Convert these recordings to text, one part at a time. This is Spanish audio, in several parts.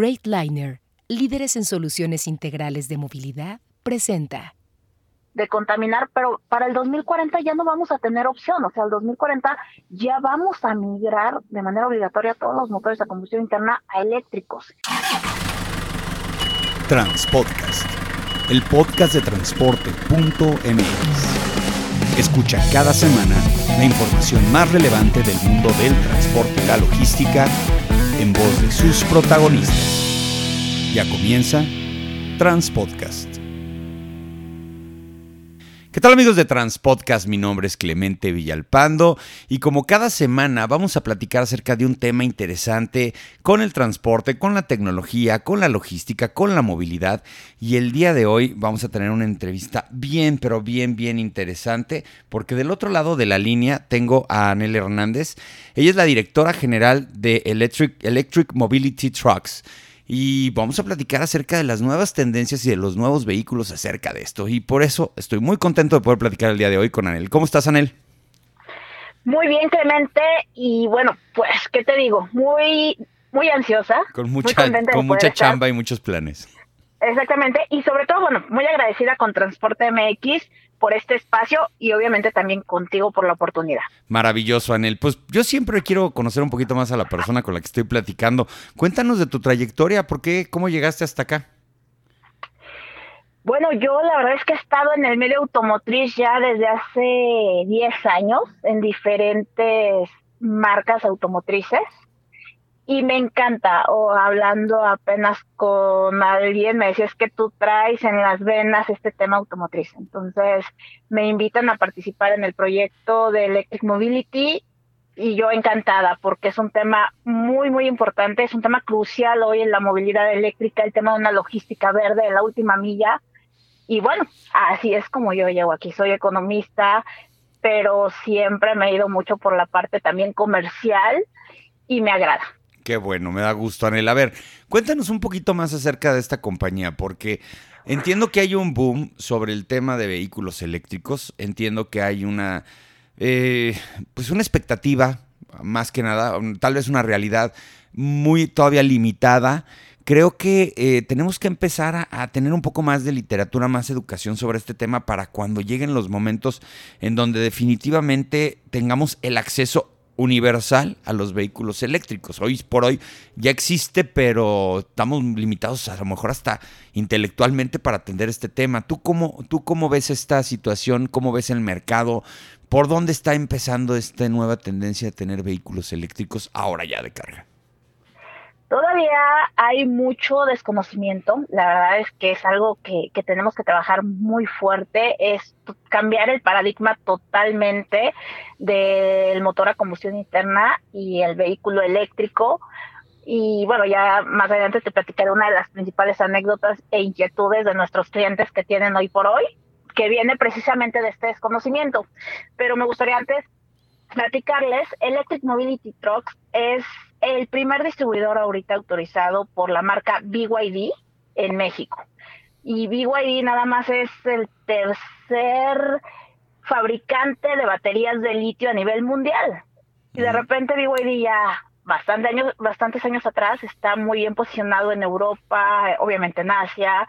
Freightliner, líderes en soluciones integrales de movilidad, presenta. De contaminar, pero para el 2040 ya no vamos a tener opción. O sea, el 2040 ya vamos a migrar de manera obligatoria todos los motores a combustión interna a eléctricos. Transpodcast, el podcast de transporte.mx. Escucha cada semana la información más relevante del mundo del transporte y la logística en voz de sus protagonistas. Ya comienza Transpodcast. ¿Qué tal amigos de Transpodcast? Mi nombre es Clemente Villalpando y como cada semana vamos a platicar acerca de un tema interesante con el transporte, con la tecnología, con la logística, con la movilidad y el día de hoy vamos a tener una entrevista bien, pero bien, bien interesante porque del otro lado de la línea tengo a Anel Hernández. Ella es la directora general de Electric, Electric Mobility Trucks y vamos a platicar acerca de las nuevas tendencias y de los nuevos vehículos acerca de esto. Y por eso estoy muy contento de poder platicar el día de hoy con Anel. ¿Cómo estás, Anel? Muy bien, Clemente. Y bueno, pues, ¿qué te digo? Muy, muy ansiosa. Con mucha, con mucha chamba y muchos planes. Exactamente. Y sobre todo, bueno, muy agradecida con Transporte MX por este espacio y obviamente también contigo por la oportunidad. Maravilloso, Anel. Pues yo siempre quiero conocer un poquito más a la persona con la que estoy platicando. Cuéntanos de tu trayectoria, ¿por qué? ¿Cómo llegaste hasta acá? Bueno, yo la verdad es que he estado en el medio automotriz ya desde hace 10 años en diferentes marcas automotrices y me encanta, o hablando apenas con alguien, me decías que tú traes en las venas este tema automotriz. Entonces me invitan a participar en el proyecto de Electric Mobility y yo encantada porque es un tema muy, muy importante, es un tema crucial hoy en la movilidad eléctrica, el tema de una logística verde de la última milla. Y bueno, así es como yo llego aquí, soy economista, pero siempre me he ido mucho por la parte también comercial y me agrada. Qué bueno, me da gusto, Anel. A ver, cuéntanos un poquito más acerca de esta compañía, porque entiendo que hay un boom sobre el tema de vehículos eléctricos. Entiendo que hay una, eh, pues una expectativa, más que nada, tal vez una realidad muy todavía limitada. Creo que eh, tenemos que empezar a, a, tener un poco más de literatura, más educación sobre este tema para cuando lleguen los momentos en donde definitivamente tengamos el acceso universal a los vehículos eléctricos. Hoy por hoy ya existe, pero estamos limitados a lo mejor hasta intelectualmente para atender este tema. ¿Tú cómo, tú cómo ves esta situación? ¿Cómo ves el mercado? ¿Por dónde está empezando esta nueva tendencia de tener vehículos eléctricos ahora ya de carga? Todavía hay mucho desconocimiento, la verdad es que es algo que, que, tenemos que trabajar muy fuerte, es cambiar el paradigma totalmente del motor a combustión interna y el vehículo eléctrico. Y bueno, ya más adelante te platicaré una de las principales anécdotas e inquietudes de nuestros clientes que tienen hoy por hoy, que viene precisamente de este desconocimiento. Pero me gustaría antes platicarles, Electric Mobility Trucks es el primer distribuidor ahorita autorizado por la marca BYD en México. Y BYD nada más es el tercer fabricante de baterías de litio a nivel mundial. Y de repente BYD ya bastante años, bastantes años atrás está muy bien posicionado en Europa, obviamente en Asia,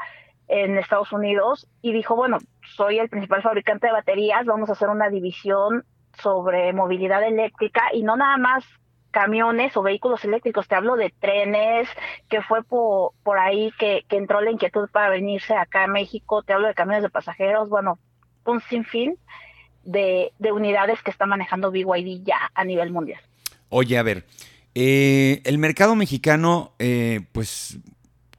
en Estados Unidos, y dijo, bueno, soy el principal fabricante de baterías, vamos a hacer una división sobre movilidad eléctrica y no nada más camiones o vehículos eléctricos, te hablo de trenes, que fue por, por ahí que, entró la inquietud para venirse acá a México, te hablo de camiones de pasajeros, bueno, un sinfín de, de unidades que está manejando BYD ya a nivel mundial. Oye, a ver, eh, el mercado mexicano, eh, pues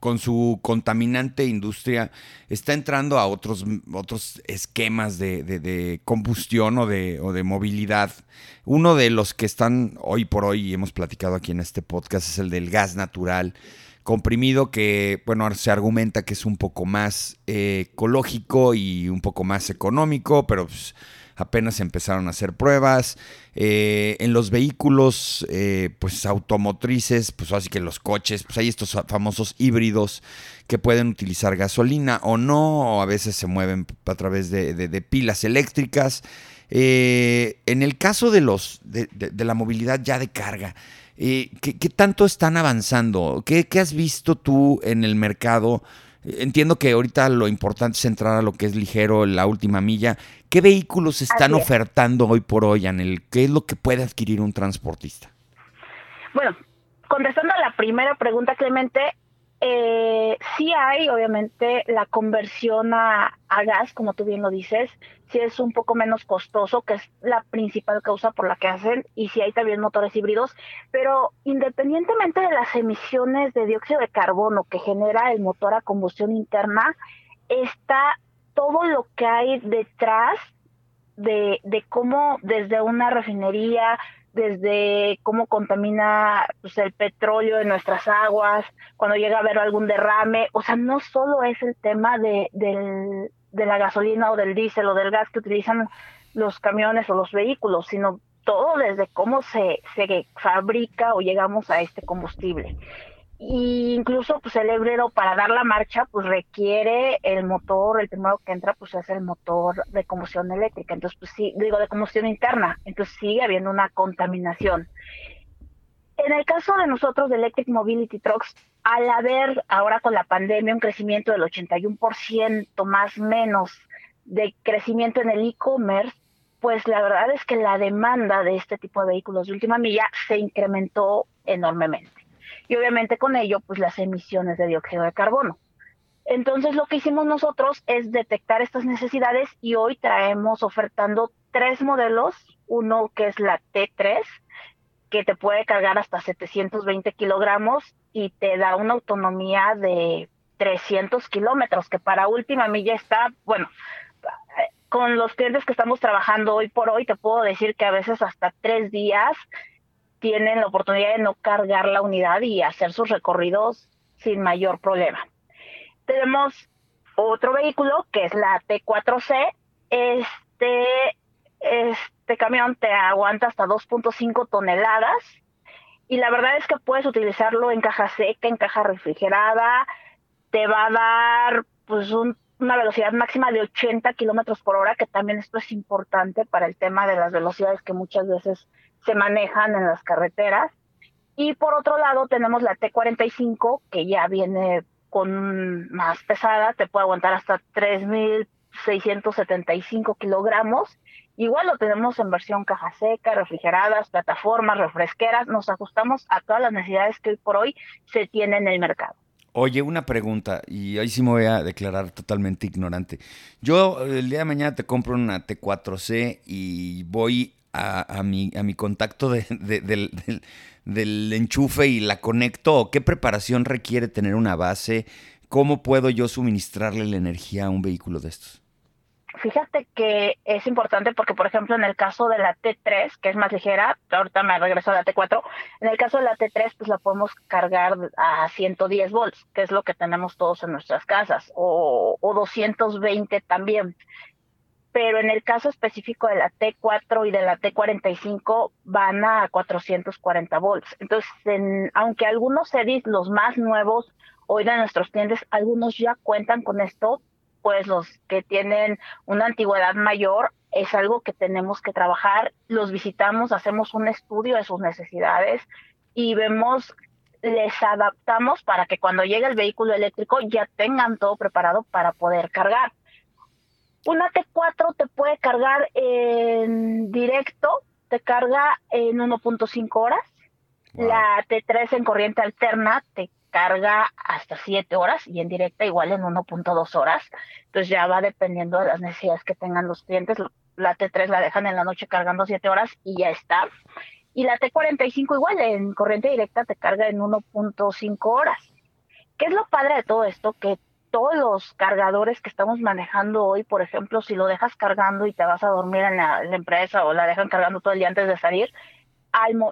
con su contaminante industria, está entrando a otros, otros esquemas de, combustión o de, o de movilidad. Uno de los que están hoy por hoy, y hemos platicado aquí en este podcast, es el del gas natural comprimido que, bueno, se argumenta que es un poco más eh, ecológico y un poco más económico, pero pues, apenas empezaron a hacer pruebas. Eh, en los vehículos, eh, pues automotrices, pues así que los coches, pues hay estos famosos híbridos que pueden utilizar gasolina o no, o a veces se mueven a través de, pilas eléctricas. Eh, en el caso de, los, de, la movilidad ya de carga, Eh, ¿qué, tanto están avanzando? ¿Qué, has visto tú en el mercado? Entiendo que ahorita lo importante es entrar a lo que es ligero, la última milla. ¿Qué vehículos están ofertando hoy por hoy, Anel? ¿Qué es lo que puede adquirir un transportista? Bueno, contestando a la primera pregunta, Clemente, eh, sí hay, obviamente, la conversión a, gas, como tú bien lo dices, sí es un poco menos costoso, que es la principal causa por la que hacen, y sí hay también motores híbridos, pero independientemente de las emisiones de dióxido de carbono que genera el motor a combustión interna, está todo lo que hay detrás de, de cómo desde una refinería, desde cómo contamina pues, el petróleo en nuestras aguas, cuando llega a haber algún derrame, o sea, no solo es el tema de, de la gasolina o del diésel o del gas que utilizan los camiones o los vehículos, sino todo desde cómo se, se fabrica o llegamos a este combustible y incluso pues el hebrero para dar la marcha pues requiere el motor, el primero que entra pues es el motor de combustión eléctrica, entonces pues sí, digo de combustión interna, entonces sigue habiendo una contaminación. En el caso de nosotros de Electric Mobility Trucks, al haber ahora con la pandemia un crecimiento del 81% más menos de crecimiento en el e-commerce, pues la verdad es que la demanda de este tipo de vehículos de última milla se incrementó enormemente y obviamente con ello pues las emisiones de dióxido de carbono. Entonces lo que hicimos nosotros es detectar estas necesidades y hoy traemos ofertando tres modelos, uno que es la T3, que te puede cargar hasta 720 kilogramos y te da una autonomía de 300 kilómetros, que para última milla está, bueno, con los clientes que estamos trabajando hoy por hoy, te puedo decir que a veces hasta tres días tienen la oportunidad de no cargar la unidad y hacer sus recorridos sin mayor problema. Tenemos otro vehículo que es la T4C. Este, este camión te aguanta hasta 2.5 toneladas y la verdad es que puedes utilizarlo en caja seca, en caja refrigerada. Te va a dar pues una velocidad máxima de 80 kilómetros por hora, que también esto es importante para el tema de las velocidades que muchas veces se manejan en las carreteras. Y por otro lado tenemos la T45 que ya viene con más pesada, te puede aguantar hasta 3.675 kilogramos. Igual lo tenemos en versión caja seca, refrigeradas, plataformas, refresqueras. Nos ajustamos a todas las necesidades que hoy por hoy se tienen en el mercado. Oye, una pregunta, y ahí sí me voy a declarar totalmente ignorante. Yo el día de mañana te compro una T4C y voy a, mi, a mi contacto de, del, del, enchufe y la conecto? ¿Qué preparación requiere tener una base? ¿Cómo puedo yo suministrarle la energía a un vehículo de estos? Fíjate que es importante porque, por ejemplo, en el caso de la T3, que es más ligera, ahorita me regreso a la T4, en el caso de la T3, pues la podemos cargar a 110 volts, que es lo que tenemos todos en nuestras casas, o, o 220 también pero en el caso específico de la T4 y de la T45 van a 440 volts. Entonces, aunque algunos CEDIs, los más nuevos, hoy de nuestros clientes, algunos ya cuentan con esto, pues los que tienen una antigüedad mayor, es algo que tenemos que trabajar. Los visitamos, hacemos un estudio de sus necesidades y vemos, les adaptamos para que cuando llegue el vehículo eléctrico ya tengan todo preparado para poder cargar una T4 te puede cargar en directo, te carga en 1.5 horas. La T3 en corriente alterna te carga hasta 7 horas y en directa igual en 1.2 horas. Entonces ya va dependiendo de las necesidades que tengan los clientes. La T3 la dejan en la noche cargando 7 horas y ya está. Y la T45 igual en corriente directa te carga en 1.5 horas. ¿Qué es lo padre de todo esto? Que todos los cargadores que estamos manejando hoy, por ejemplo, si lo dejas cargando y te vas a dormir en la, empresa o la dejan cargando todo el día antes de salir,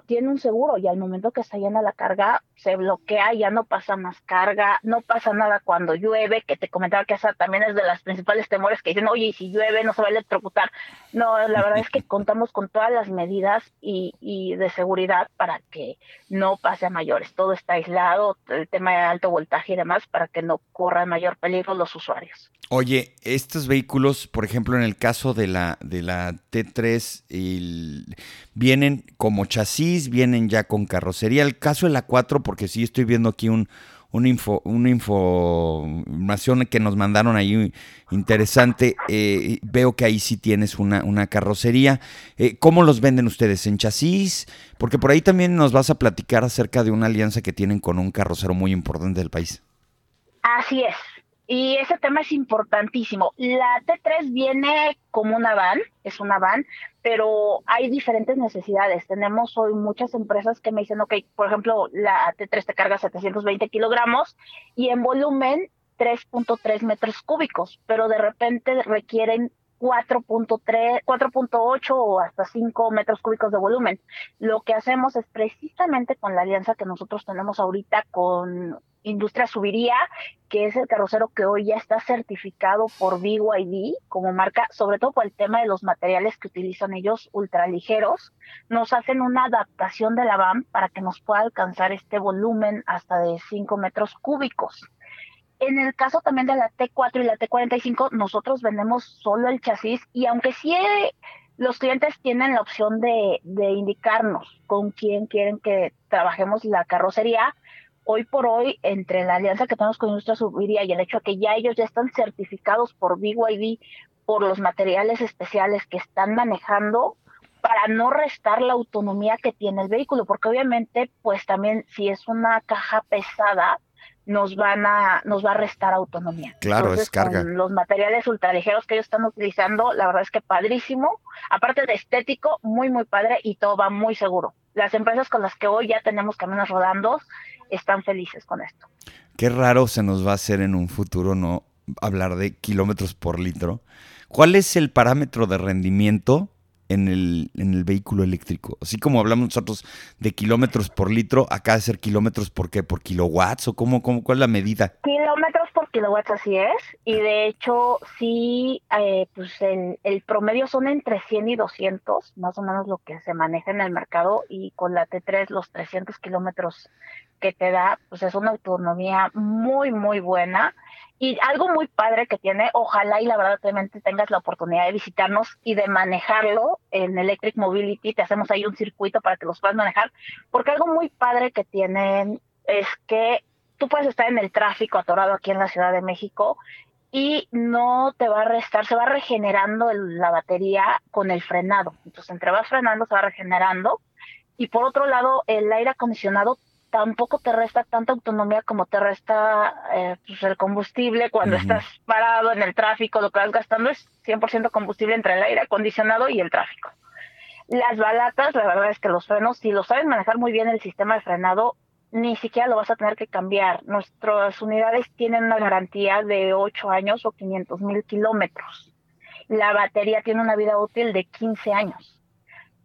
tiene un seguro y al momento que está llena la carga se bloquea, ya no pasa más carga, no pasa nada cuando llueve, que te comentaba que esa también es de las principales temores que dicen, oye, y si llueve no se va a electrocutar. No, la verdad es que contamos con todas las medidas y, y de seguridad para que no pase a mayores. Todo está aislado, el tema de alto voltaje y demás, para que no corran mayor peligro los usuarios. Oye, estos vehículos, por ejemplo, en el caso de la, de la T3, vienen como chasis, vienen ya con carrocería. El caso de la 4, porque sí estoy viendo aquí un, una, info, una información que nos mandaron ahí interesante. Eh, veo que ahí sí tienes una, una carrocería. Eh, ¿Cómo los venden ustedes? ¿En chasis? Porque por ahí también nos vas a platicar acerca de una alianza que tienen con un carrocero muy importante del país. Así es. Y ese tema es importantísimo. La T3 viene como una van, es una van, pero hay diferentes necesidades. Tenemos hoy muchas empresas que me dicen, ok, por ejemplo, la T3 te carga 720 kilogramos y en volumen 3.3 metros cúbicos, pero de repente requieren 4.3, 4.8 o hasta 5 metros cúbicos de volumen. Lo que hacemos es precisamente con la alianza que nosotros tenemos ahorita con Industria Subiría, que es el carrocero que hoy ya está certificado por BYD como marca, sobre todo por el tema de los materiales que utilizan ellos ultraligeros, nos hacen una adaptación de la van para que nos pueda alcanzar este volumen hasta de 5 metros cúbicos. En el caso también de la T4 y la T45, nosotros vendemos solo el chasis y aunque sí eh, los clientes tienen la opción de, de indicarnos con quién quieren que trabajemos la carrocería, hoy por hoy, entre la alianza que tenemos con Industria Subiría y el hecho de que ya ellos ya están certificados por BYD por los materiales especiales que están manejando, para no restar la autonomía que tiene el vehículo, porque obviamente, pues también si es una caja pesada, nos van a nos va a restar autonomía. Claro, es carga. los materiales ultraligeros que ellos están utilizando, la verdad es que padrísimo, aparte de estético, muy muy padre y todo va muy seguro. Las empresas con las que hoy ya tenemos caminos rodando están felices con esto. Qué raro se nos va a hacer en un futuro no hablar de kilómetros por litro. ¿Cuál es el parámetro de rendimiento en el, en el vehículo eléctrico. Así como hablamos nosotros de kilómetros por litro, acá de ser kilómetros por qué, por kilowatts o cómo, cómo, cuál es la medida. Kilómetros por kilowatts, así es. Y de hecho, sí, eh, pues el, el promedio son entre 100 y 200, más o menos lo que se maneja en el mercado. Y con la T3, los 300 kilómetros que te da, pues es una autonomía muy, muy buena. Y algo muy padre que tiene, ojalá y la verdad realmente tengas la oportunidad de visitarnos y de manejarlo en Electric Mobility, te hacemos ahí un circuito para que los puedas manejar, porque algo muy padre que tienen es que tú puedes estar en el tráfico atorado aquí en la Ciudad de México y no te va a restar, se va regenerando la batería con el frenado. Entonces, entre vas frenando, se va regenerando. Y por otro lado, el aire acondicionado tampoco te resta tanta autonomía como te resta eh, pues el combustible cuando estás parado en el tráfico, lo que vas gastando es 100% combustible entre el aire acondicionado y el tráfico. Las balatas, la verdad es que los frenos, si lo sabes manejar muy bien el sistema de frenado, ni siquiera lo vas a tener que cambiar. Nuestras unidades tienen una garantía de 8 años o 500 mil kilómetros. La batería tiene una vida útil de 15 años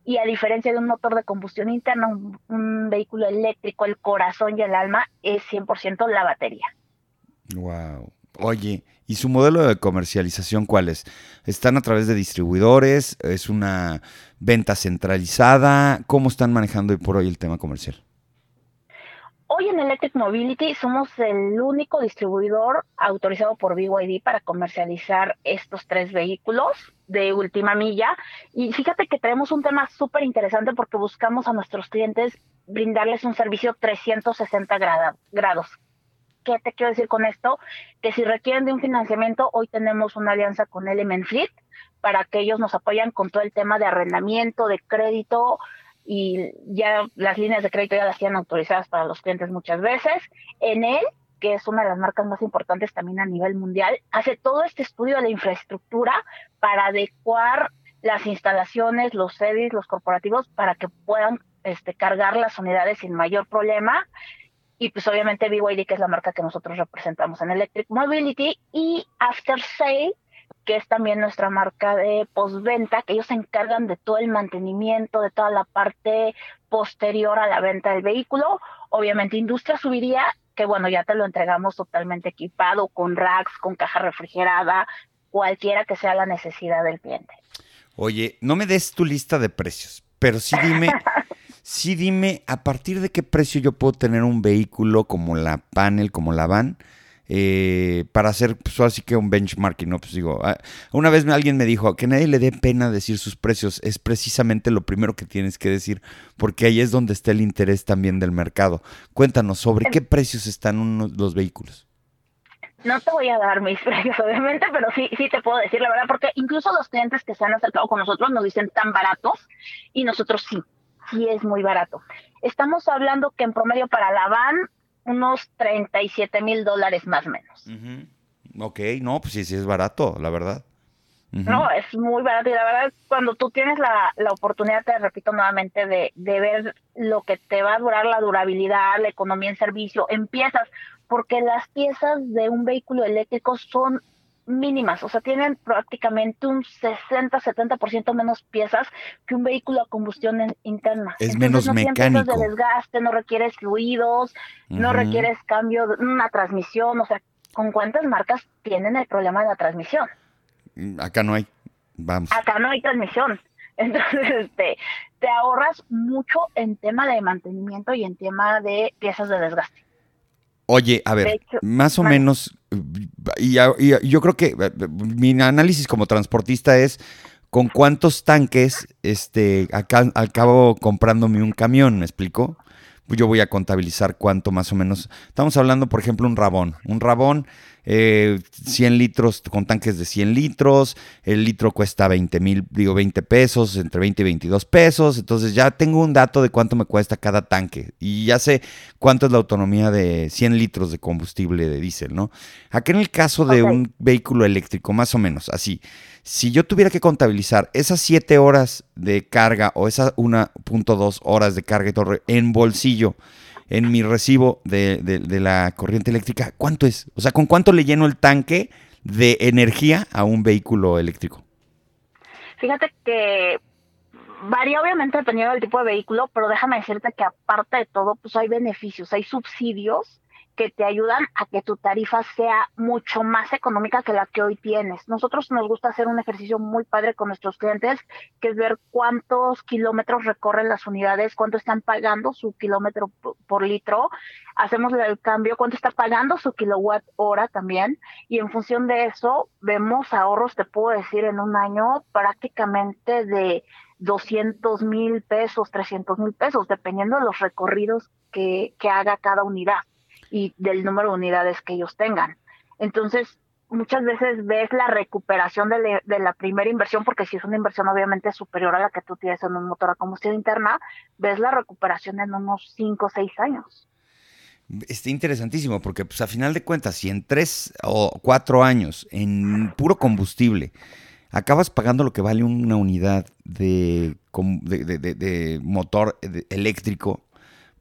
y a diferencia de un motor de combustión interna, un, vehículo eléctrico, el corazón y el alma es 100% la batería. Wow. Oye, ¿y su modelo de comercialización cuál es? ¿Están a través de distribuidores? ¿Es una venta centralizada? ¿Cómo están manejando por hoy el tema comercial? Hoy en Electric Mobility somos el único distribuidor autorizado por BYD para comercializar estos tres vehículos de última milla. Y fíjate que tenemos un tema súper interesante porque buscamos a nuestros clientes brindarles un servicio 360 grados. ¿Qué te quiero decir con esto? Que si requieren de un financiamiento, hoy tenemos una alianza con Element Fleet para que ellos nos apoyan con todo el tema de arrendamiento, de crédito, y ya las líneas de crédito ya las tienen autorizadas para los clientes muchas veces. En él, que es una de las marcas más importantes también a nivel mundial, hace todo este estudio de la infraestructura para adecuar las instalaciones, los sedis, los corporativos, para que puedan este, cargar las unidades sin mayor problema. Y pues obviamente BYD, que es la marca que nosotros representamos en Electric Mobility, y After Sale, que es también nuestra marca de postventa, que ellos se encargan de todo el mantenimiento, de toda la parte posterior a la venta del vehículo. Obviamente, industria subiría, que bueno, ya te lo entregamos totalmente equipado, con racks, con caja refrigerada, cualquiera que sea la necesidad del cliente. Oye, no me des tu lista de precios, pero sí dime, sí dime a partir de qué precio yo puedo tener un vehículo como la panel, como la van, eh, para hacer pues, así que un benchmarking, ¿no? Pues digo, ah, una vez alguien me dijo que nadie le dé pena decir sus precios, es precisamente lo primero que tienes que decir, porque ahí es donde está el interés también del mercado. Cuéntanos, ¿sobre qué precios están los vehículos? No te voy a dar mis precios, obviamente, pero sí, sí te puedo decir la verdad, porque incluso los clientes que se han acercado con nosotros nos dicen tan baratos y nosotros sí, sí es muy barato. Estamos hablando que en promedio para la van unos 37 mil dólares más o menos. Ok, no, pues sí, sí es barato, la verdad. No, es muy barato y la verdad cuando tú tienes la, la oportunidad, te repito nuevamente, de, de ver lo que te va a durar la durabilidad, la economía en servicio, empiezas, porque las piezas de un vehículo eléctrico son mínimas, o sea, tienen prácticamente un 60-70% menos piezas que un vehículo a combustión interna. Es menos mecánico. de desgaste, no requieres fluidos, no requieres cambio de una transmisión, o sea, ¿con cuántas marcas tienen el problema de la transmisión? Acá no hay, vamos. Acá no hay transmisión. Entonces, este, te ahorras mucho en tema de mantenimiento y en tema de piezas de desgaste. Oye, a ver, más o menos, y, yo creo que eh, mi análisis como transportista es con cuántos tanques este, acá, al cabo comprándome un camión, ¿me explico? Yo voy a contabilizar cuánto más o menos. Estamos hablando, por ejemplo, un rabón. Un rabón eh, 100 litros con tanques de 100 litros, el litro cuesta 20 mil, digo 20 pesos, entre 20 y 22 pesos, entonces ya tengo un dato de cuánto me cuesta cada tanque y ya sé cuánto es la autonomía de 100 litros de combustible de diésel, ¿no? Aquí en el caso de un vehículo eléctrico, más o menos así, si yo tuviera que contabilizar esas 7 horas de carga o esas 1.2 horas de carga y torre en bolsillo, en mi recibo de, de, la corriente eléctrica, ¿cuánto es? O sea, ¿con cuánto le lleno el tanque de energía a un vehículo eléctrico? Fíjate que varía obviamente dependiendo del tipo de vehículo, pero déjame decirte que aparte de todo, pues hay beneficios, hay subsidios que te ayudan a que tu tarifa sea mucho más económica que la que hoy tienes. Nosotros nos gusta hacer un ejercicio muy padre con nuestros clientes, que es ver cuántos kilómetros recorren las unidades, cuánto están pagando su kilómetro por litro. Hacemos el cambio, cuánto está pagando su kilowatt hora también. Y en función de eso, vemos ahorros, te puedo decir, en un año prácticamente de 200 mil pesos, 300 mil pesos, dependiendo de los recorridos que, que haga cada unidad y del número de unidades que ellos tengan. Entonces, muchas veces ves la recuperación de, la primera inversión, porque si es una inversión obviamente superior a la que tú tienes en un motor a combustión interna, ves la recuperación en unos 5 o 6 años. Está interesantísimo, porque pues a final de cuentas, si en 3 o 4 años en puro combustible acabas pagando lo que vale una unidad de, de motor eléctrico,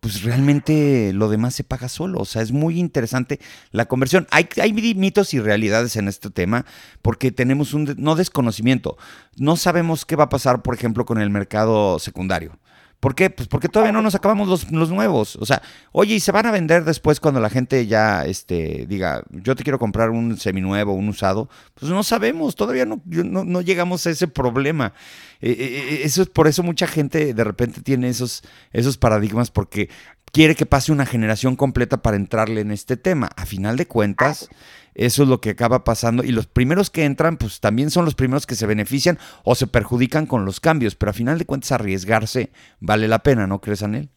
pues realmente lo demás se paga solo. O sea, es muy interesante la conversión. Hay, hay mitos y realidades en este tema porque tenemos un no desconocimiento. No sabemos qué va a pasar, por ejemplo, con el mercado secundario. ¿Por qué? Pues porque todavía no nos acabamos los, nuevos. O sea, oye, y se van a vender después cuando la gente ya este, diga, yo te quiero comprar un seminuevo, un usado. Pues no sabemos, todavía no, no, llegamos a ese problema. Eh, eh, eh, eso es por eso mucha gente de repente tiene esos, esos paradigmas porque quiere que pase una generación completa para entrarle en este tema. A final de cuentas, eso es lo que acaba pasando y los primeros que entran pues también son los primeros que se benefician o se perjudican con los cambios, pero a final de cuentas arriesgarse vale la pena, ¿no crees, Anel?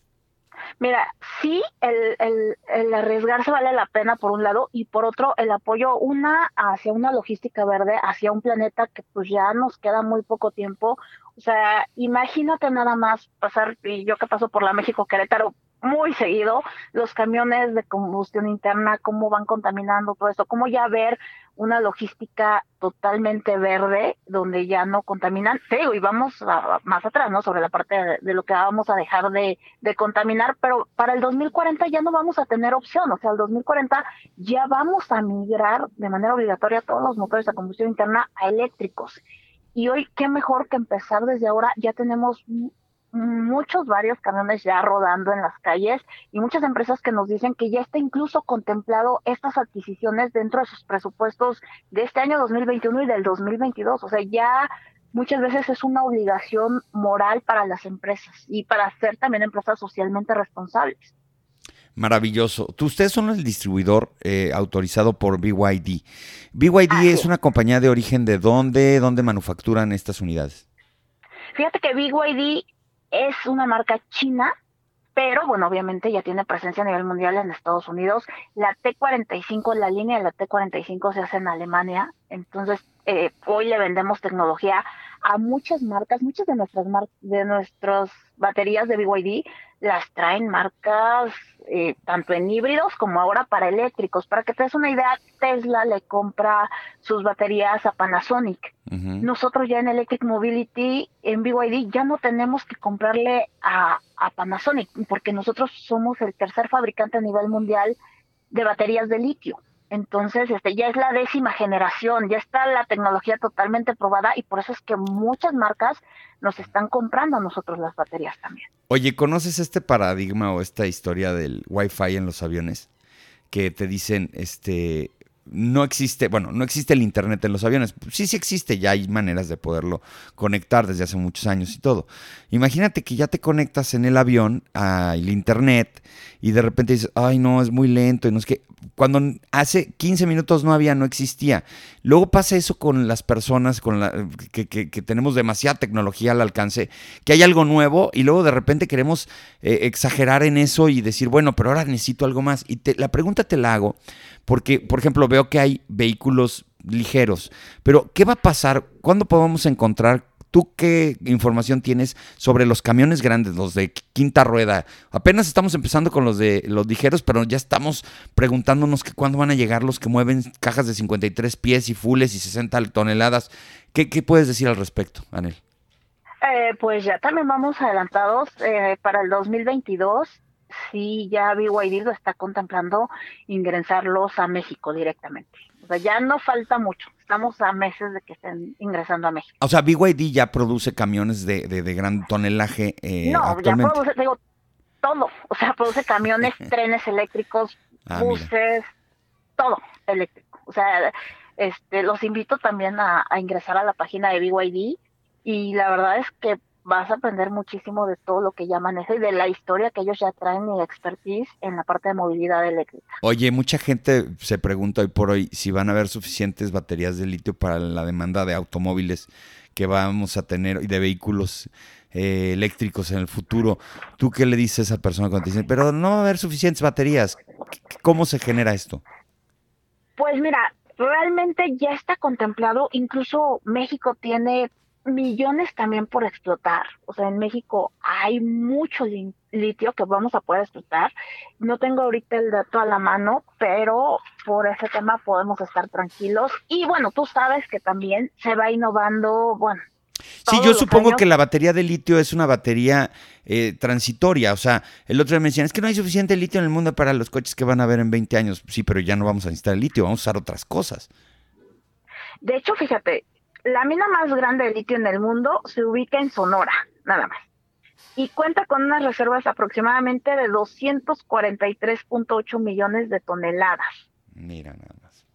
Mira, sí, el, el, arriesgarse vale la pena por un lado y por otro el apoyo una hacia una logística verde, hacia un planeta que pues ya nos queda muy poco tiempo. O sea, imagínate nada más pasar, y yo que paso por la México Querétaro, muy seguido los camiones de combustión interna, cómo van contaminando todo esto, cómo ya ver una logística totalmente verde donde ya no contaminan. Te y vamos más atrás, ¿no? Sobre la parte de, lo que vamos a dejar de, de, contaminar, pero para el 2040 ya no vamos a tener opción, o sea, el 2040 ya vamos a migrar de manera obligatoria todos los motores de combustión interna a eléctricos. Y hoy, qué mejor que empezar desde ahora, ya tenemos muchos, varios camiones ya rodando en las calles y muchas empresas que nos dicen que ya está incluso contemplado estas adquisiciones dentro de sus presupuestos de este año 2021 y del 2022. O sea, ya muchas veces es una obligación moral para las empresas y para ser también empresas socialmente responsables. Maravilloso. Ustedes son el distribuidor eh, autorizado por BYD. BYD es una compañía de origen de dónde, dónde manufacturan estas unidades. Fíjate que BYD es una marca china, pero bueno, obviamente ya tiene presencia a nivel mundial en Estados Unidos. La T45, la línea de la T45 se hace en Alemania, entonces eh, hoy le vendemos tecnología a muchas marcas, muchas de nuestras mar de nuestras baterías de BYD las traen marcas eh, tanto en híbridos como ahora para eléctricos. Para que te des una idea, Tesla le compra sus baterías a Panasonic. Nosotros ya en Electric Mobility, en BYD, ya no tenemos que comprarle a, a Panasonic, porque nosotros somos el tercer fabricante a nivel mundial de baterías de litio. Entonces, este, ya es la décima generación, ya está la tecnología totalmente probada y por eso es que muchas marcas nos están comprando a nosotros las baterías también. Oye, ¿conoces este paradigma o esta historia del Wi-Fi en los aviones? Que te dicen, este, no existe, bueno, no existe el Internet en los aviones. Sí, sí existe, ya hay maneras de poderlo conectar desde hace muchos años y todo. Imagínate que ya te conectas en el avión al Internet y de repente dices, ay, no, es muy lento y no es que cuando hace 15 minutos no había, no existía. Luego pasa eso con las personas con la, que, tenemos demasiada tecnología al alcance, que hay algo nuevo y luego de repente queremos eh, exagerar en eso y decir, bueno, pero ahora necesito algo más. Y la pregunta te la hago porque, por ejemplo, veo que hay vehículos ligeros, pero ¿qué va a pasar? ¿Cuándo podemos encontrar ¿Tú qué información tienes sobre los camiones grandes, los de quinta rueda? Apenas estamos empezando con los de los ligeros, pero ya estamos preguntándonos que cuándo van a llegar los que mueven cajas de 53 pies y fulles y 60 toneladas. ¿Qué, puedes decir al respecto, Anel? Eh, pues ya también vamos adelantados eh, para el 2022. Sí, ya BYD lo está contemplando ingresarlos a México directamente. O sea, ya no falta mucho estamos a meses de que estén ingresando a México. O sea, BYD ya produce camiones de, de, gran tonelaje eh, no, ya produce, digo, todo. O sea, produce camiones, trenes eléctricos, ah, buses, todo eléctrico. O sea, este, los invito también a, a ingresar a la página de BYD y la verdad es que vas a aprender muchísimo de todo lo que llaman eso y de la historia que ellos ya traen y expertise en la parte de movilidad eléctrica. Oye, mucha gente se pregunta hoy por hoy si van a haber suficientes baterías de litio para la demanda de automóviles que vamos a tener y de vehículos eh, eléctricos en el futuro. ¿Tú qué le dices a esa persona cuando te dicen, pero no va a haber suficientes baterías? ¿Cómo se genera esto? Pues mira, realmente ya está contemplado, incluso México tiene millones también por explotar. O sea, en México hay mucho litio que vamos a poder explotar. No tengo ahorita el dato a la mano, pero por ese tema podemos estar tranquilos. Y bueno, tú sabes que también se va innovando, bueno. Sí, yo supongo que la batería de litio es una batería eh, transitoria. O sea, el otro día me decían, es que no hay suficiente litio en el mundo para los coches que van a ver en 20 años. Sí, pero ya no vamos a necesitar el litio, vamos a usar otras cosas. De hecho, fíjate, la mina más grande de litio en el mundo se ubica en Sonora, nada más. Y cuenta con unas reservas aproximadamente de 243.8 millones de toneladas. Mira nada más.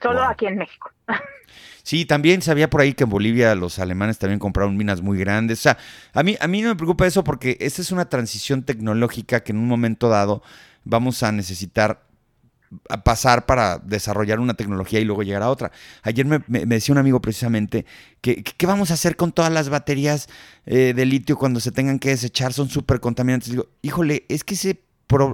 Solo aquí en México. Sí, también sabía por ahí que en Bolivia los alemanes también compraron minas muy grandes. O sea, a mí, a mí no me preocupa eso porque esta es una transición tecnológica que en un momento dado vamos a necesitar a pasar para desarrollar una tecnología y luego llegar a otra. Ayer me, decía un amigo precisamente que qué vamos a hacer con todas las baterías eh, de litio cuando se tengan que desechar, son súper contaminantes. Digo, híjole, es que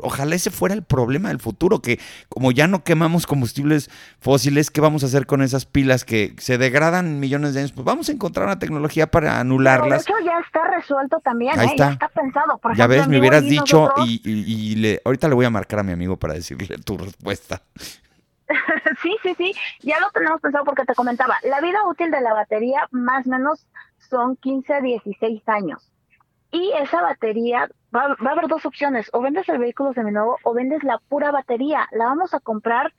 ojalá ese fuera el problema del futuro, que como ya no quemamos combustibles fósiles, ¿qué vamos a hacer con esas pilas que se degradan millones de años? Pues vamos a encontrar una tecnología para anularlas. de hecho ya está resuelto también, Ahí ¿eh? está. ya está pensado. Por ya ves, me hubieras dicho y, le, ahorita le voy a marcar a mi amigo para decirle tu respuesta. sí, sí, sí, ya lo tenemos pensado porque te comentaba, la vida útil de la batería más o menos son 15 a 16 años. Y esa batería, va, a haber dos opciones, o vendes el vehículo seminuevo o vendes la pura batería. La vamos a comprar,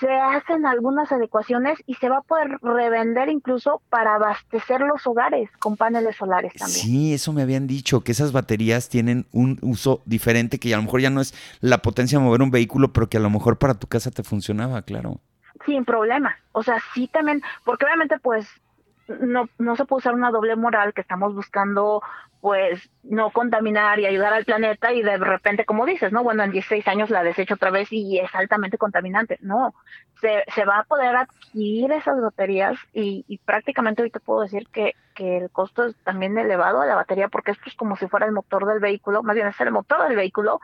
se hacen algunas adecuaciones y se va a poder revender incluso para abastecer los hogares con paneles solares también. Sí, eso me habían dicho, que esas baterías tienen un uso diferente, que a lo mejor ya no es la potencia de mover un vehículo, pero que a lo mejor para tu casa te funcionaba, claro. Sin problema. O sea, sí también, porque obviamente pues no, no se puede usar una doble moral que estamos buscando pues no contaminar y ayudar al planeta y de repente, como dices, ¿no? Bueno, en 16 años la desecho otra vez y es altamente contaminante. No, se, se va a poder adquirir esas baterías y, y prácticamente ahorita puedo decir que, que el costo es también elevado a la batería porque esto es como si fuera el motor del vehículo, más bien es el motor del vehículo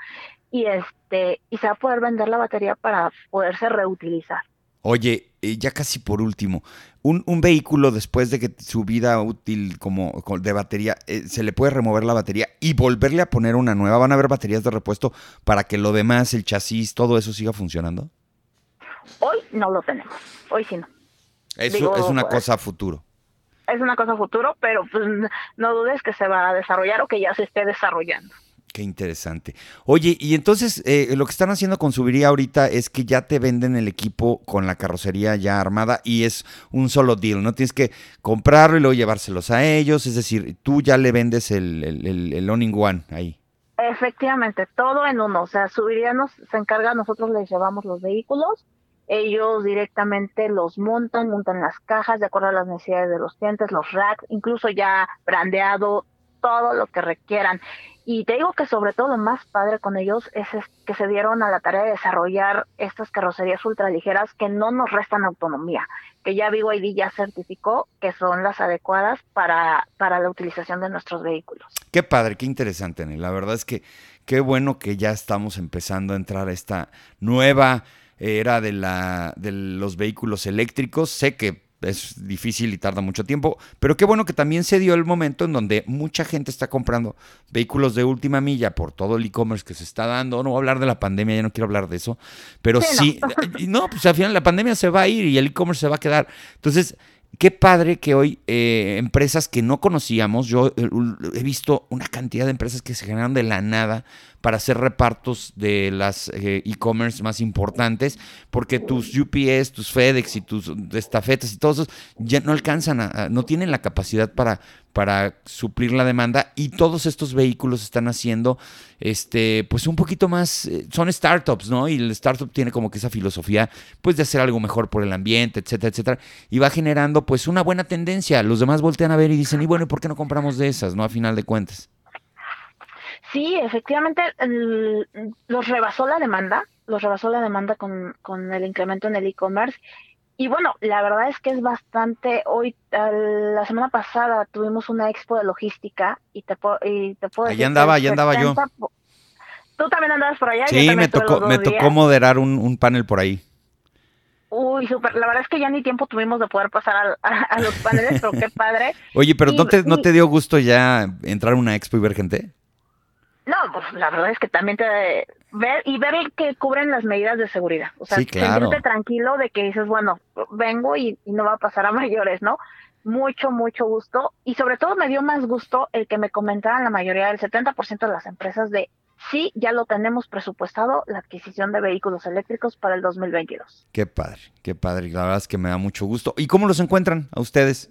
y este y se va a poder vender la batería para poderse reutilizar. Oye, eh, ya casi por último, un, vehículo después de que su vida útil como, de batería, eh, se le puede remover la batería y volverle a poner una nueva. ¿Van a haber baterías de repuesto para que lo demás, el chasis, todo eso siga funcionando? Hoy no lo tenemos, hoy sí no. Eso es una pues, cosa a futuro. Es una cosa a futuro, pero pues, no dudes que se va a desarrollar o que ya se esté desarrollando. Qué interesante. Oye, y entonces eh, lo que están haciendo con Subiría ahorita es que ya te venden el equipo con la carrocería ya armada y es un solo deal, no tienes que comprarlo y luego llevárselos a ellos, es decir, tú ya le vendes el, el, el, owning one ahí. Efectivamente, todo en uno, o sea, Subiría nos, se encarga, nosotros les llevamos los vehículos, ellos directamente los montan, montan las cajas de acuerdo a las necesidades de los clientes, los racks, incluso ya brandeado, todo lo que requieran. Y te digo que sobre todo más padre con ellos es, que se dieron a la tarea de desarrollar estas carrocerías ultraligeras que no nos restan autonomía, que ya BYD ya certificó que son las adecuadas para, para la utilización de nuestros vehículos. Qué padre, qué interesante, La verdad es que qué bueno que ya estamos empezando a entrar a esta nueva era de, la, de los vehículos eléctricos. Sé que es difícil y tarda mucho tiempo, pero qué bueno que también se dio el momento en donde mucha gente está comprando vehículos de última milla por todo el e-commerce que se está dando. No voy a hablar de la pandemia, ya no quiero hablar de eso, pero sí, no, pues al final la pandemia se va a ir y el e-commerce se va a quedar. Entonces, qué padre que hoy eh, empresas que no conocíamos, yo eh, he visto una cantidad de empresas que se generan de la nada para hacer repartos de las eh, e-commerce más importantes, porque tus UPS, tus FedEx y tus estafetas y todos esos ya no alcanzan, a, no tienen la capacidad para, para suplir la demanda y todos estos vehículos están haciendo, este, pues un poquito más, eh, son startups, ¿no? Y el startup tiene como que esa filosofía, pues de hacer algo mejor por el ambiente, etcétera, etcétera, y va generando pues una buena tendencia. Los demás voltean a ver y dicen, y bueno, ¿y por qué no compramos de esas, no? A final de cuentas. Sí, efectivamente, los rebasó la demanda, los rebasó la demanda con, con el incremento en el e-commerce. Y bueno, la verdad es que es bastante, hoy, la semana pasada tuvimos una expo de logística y te, y te puedo decir... Allá andaba, allá andaba yo. Tú también andabas por allá. Sí, me tocó, me tocó moderar un, un panel por ahí. Uy, súper. La verdad es que ya ni tiempo tuvimos de poder pasar a, los paneles, pero qué padre. Oye, pero ¿no, te, ¿no te dio gusto ya entrar a una expo y ver gente? Pues la verdad es que también te ver y ver que cubren las medidas de seguridad. O sea, sentirte tranquilo de que dices, bueno, vengo y, no va a pasar a mayores, ¿no? Mucho, mucho gusto. Y sobre todo me dio más gusto el que me comentaran la mayoría, del 70% de las empresas de sí, ya lo tenemos presupuestado, la adquisición de vehículos eléctricos para el 2022. Qué padre, qué padre. La verdad es que me da mucho gusto. ¿Y cómo los encuentran a ustedes?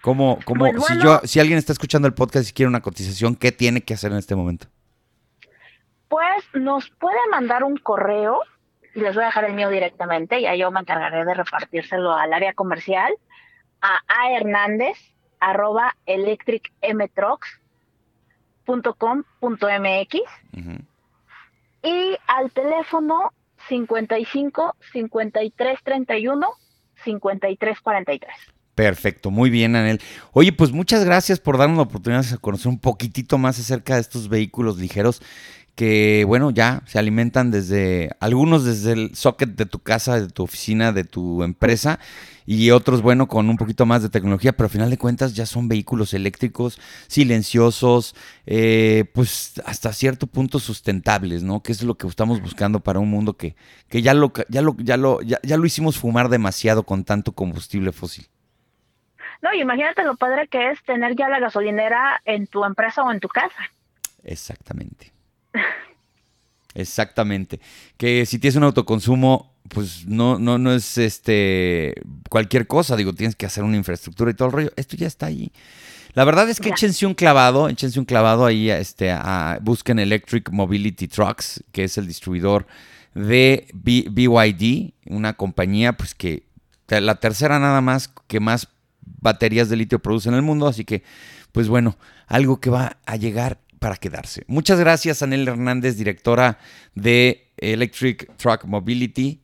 ¿Cómo, cómo, pues si, yo, si alguien está escuchando el podcast y quiere una cotización, ¿qué tiene que hacer en este momento? Pues nos puede mandar un correo, y les voy a dejar el mío directamente, ya yo me encargaré de repartírselo al área comercial, a a hernández arroba electricmtrox.com.mx y al teléfono 55 53 31 53 43. Perfecto, muy bien, Anel. Oye, pues muchas gracias por darnos la oportunidad de conocer un poquitito más acerca de estos vehículos ligeros que, bueno, ya se alimentan desde, algunos desde el socket de tu casa, de tu oficina, de tu empresa, y otros, bueno, con un poquito más de tecnología, pero al final de cuentas ya son vehículos eléctricos, silenciosos, eh, pues hasta cierto punto sustentables, ¿no? Que es lo que estamos buscando para un mundo que, que ya, lo, ya, lo, ya, lo, ya lo hicimos fumar demasiado con tanto combustible fósil. No, imagínate lo padre que es tener ya la gasolinera en tu empresa o en tu casa. Exactamente. Exactamente. Que si tienes un autoconsumo, pues no, no, no es este cualquier cosa. Digo, tienes que hacer una infraestructura y todo el rollo. Esto ya está ahí. La verdad es que échense un clavado, échense un clavado ahí, este, a, busquen Electric Mobility Trucks, que es el distribuidor de BYD, una compañía, pues que la tercera nada más que más baterías de litio produce en el mundo, así que, pues bueno, algo que va a llegar para quedarse. Muchas gracias, Anel Hernández, directora de Electric Truck Mobility.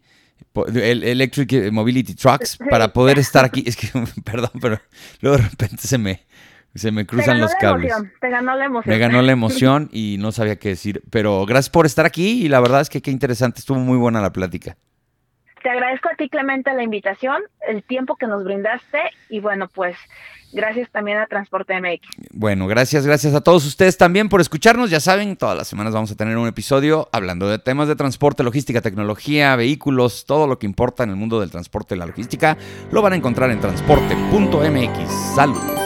Electric Mobility Trucks para poder estar aquí. Es que, perdón, pero luego de repente se me, se me cruzan los cables. te ganó la emoción. Me ganó la emoción y no sabía qué decir. Pero gracias por estar aquí y la verdad es que qué interesante. Estuvo muy buena la plática. Te agradezco a ti, Clemente, la invitación, el tiempo que nos brindaste y bueno, pues gracias también a Transporte MX. Bueno, gracias, gracias a todos ustedes también por escucharnos. Ya saben, todas las semanas vamos a tener un episodio hablando de temas de transporte, logística, tecnología, vehículos, todo lo que importa en el mundo del transporte y la logística. Lo van a encontrar en transporte.mx. Saludos.